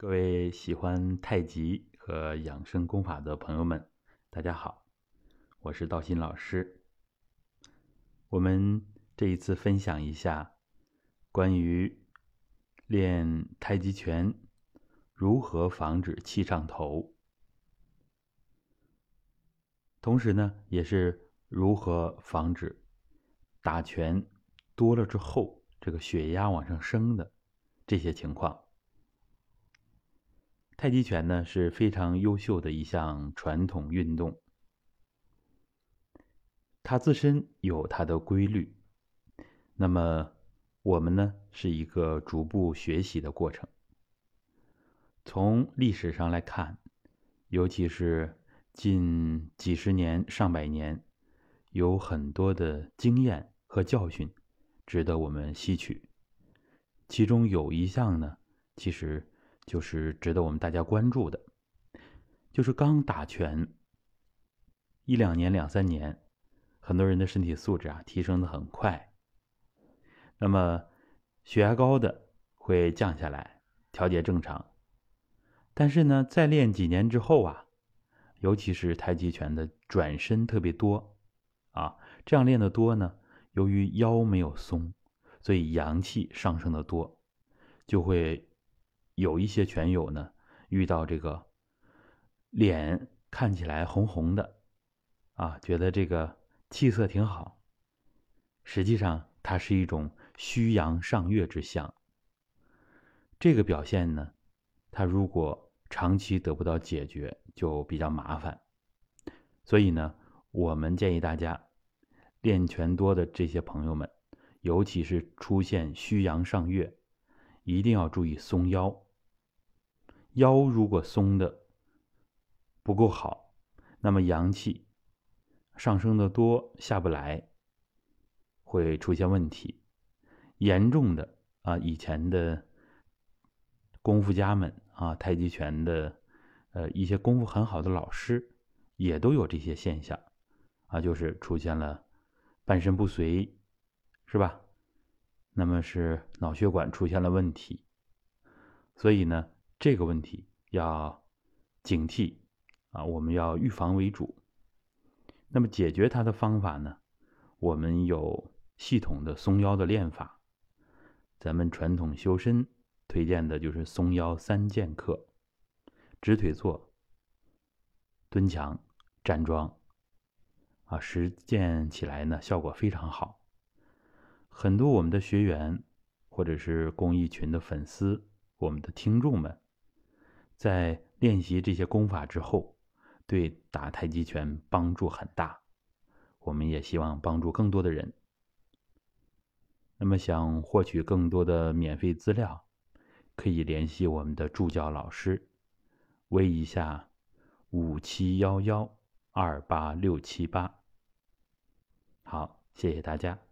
各位喜欢太极和养生功法的朋友们，大家好，我是道心老师。我们这一次分享一下关于练太极拳如何防止气上头，同时呢，也是如何防止打拳多了之后这个血压往上升的这些情况。太极拳呢是非常优秀的一项传统运动，它自身有它的规律。那么我们呢是一个逐步学习的过程。从历史上来看，尤其是近几十年、上百年，有很多的经验和教训值得我们吸取。其中有一项呢，其实。就是值得我们大家关注的，就是刚打拳一两年、两三年，很多人的身体素质啊提升的很快。那么血压高的会降下来，调节正常。但是呢，再练几年之后啊，尤其是太极拳的转身特别多啊，这样练的多呢，由于腰没有松，所以阳气上升的多，就会。有一些拳友呢，遇到这个脸看起来红红的，啊，觉得这个气色挺好。实际上，它是一种虚阳上月之象。这个表现呢，它如果长期得不到解决，就比较麻烦。所以呢，我们建议大家练拳多的这些朋友们，尤其是出现虚阳上月，一定要注意松腰。腰如果松的不够好，那么阳气上升的多下不来，会出现问题。严重的啊，以前的功夫家们啊，太极拳的呃一些功夫很好的老师也都有这些现象啊，就是出现了半身不遂，是吧？那么是脑血管出现了问题，所以呢。这个问题要警惕啊！我们要预防为主。那么解决它的方法呢？我们有系统的松腰的练法。咱们传统修身推荐的就是松腰三剑客：直腿坐、蹲墙、站桩。啊，实践起来呢，效果非常好。很多我们的学员或者是公益群的粉丝，我们的听众们。在练习这些功法之后，对打太极拳帮助很大。我们也希望帮助更多的人。那么，想获取更多的免费资料，可以联系我们的助教老师，微一下五七幺幺二八六七八。好，谢谢大家。